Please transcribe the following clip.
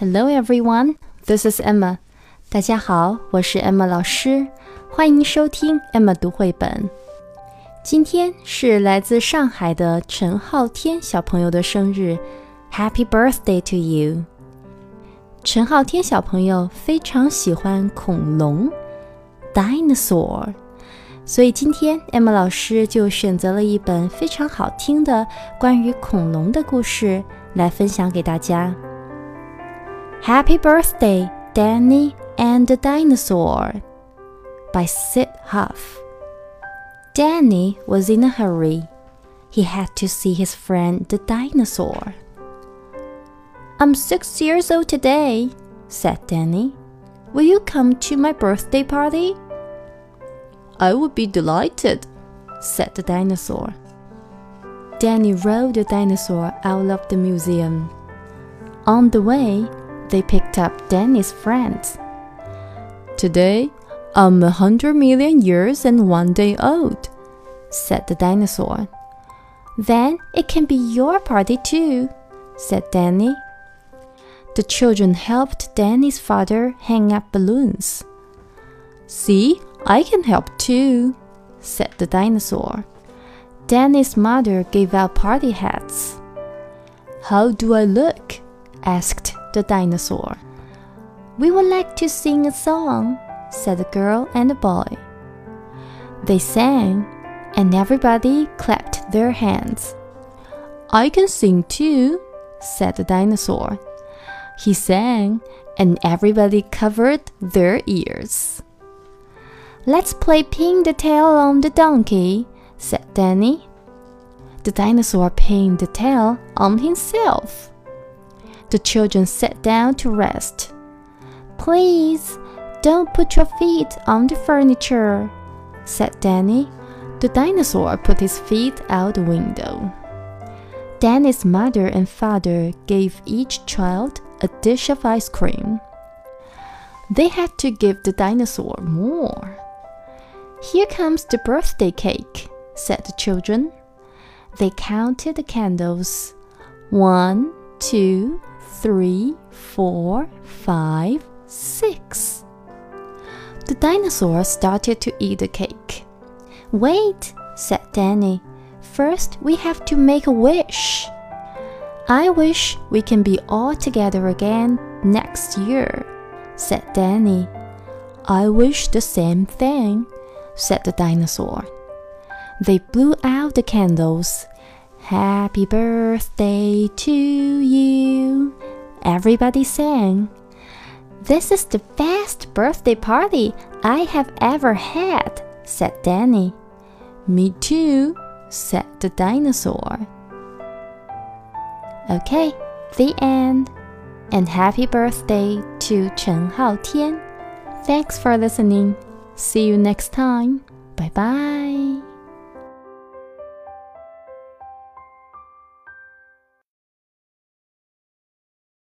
Hello everyone, this is Emma. 大家好，我是 Emma 老师，欢迎收听 Emma 读绘本。今天是来自上海的陈浩天小朋友的生日，Happy birthday to you！陈浩天小朋友非常喜欢恐龙，dinosaur，所以今天 Emma 老师就选择了一本非常好听的关于恐龙的故事来分享给大家。Happy birthday, Danny and the Dinosaur by Syd Hoff. Danny was in a hurry. He had to see his friend the dinosaur. I'm six years old today, said Danny. Will you come to my birthday party? I would be delighted, said the dinosaur. Danny rode the dinosaur out of the museum. On the way, they picked up Danny's friends. Today, I'm a hundred million years and one day old, said the dinosaur. Then it can be your party too, said Danny. The children helped Danny's father hang up balloons. See, I can help too, said the dinosaur. Danny's mother gave out party hats. How do I look? asked the dinosaur. We would like to sing a song, said the girl and the boy. They sang, and everybody clapped their hands. I can sing too, said the dinosaur. He sang, and everybody covered their ears. Let's play pin the tail on the donkey, said Danny. The dinosaur pinned the tail on himself. The children sat down to rest. Please, don't put your feet on the furniture, said Danny. The dinosaur put his feet out the window. Danny's mother and father gave each child a dish of ice cream. They had to give the dinosaur more. Here comes the birthday cake, said the children. They counted the candles. One, two, three, four, five, six. The dinosaur started to eat the cake. Wait, said Danny. First, we have to make a wish. I wish we can be all together again next year, said Danny. I wish the same thing, said the dinosaur. They blew out the candles. Happy birthday to you. Everybody sang. This is the best birthday party I have ever had, said Danny. Me too, said the dinosaur. Okay, the end. And happy birthday to Chen Haotian. Thanks for listening. See you next time. Bye bye.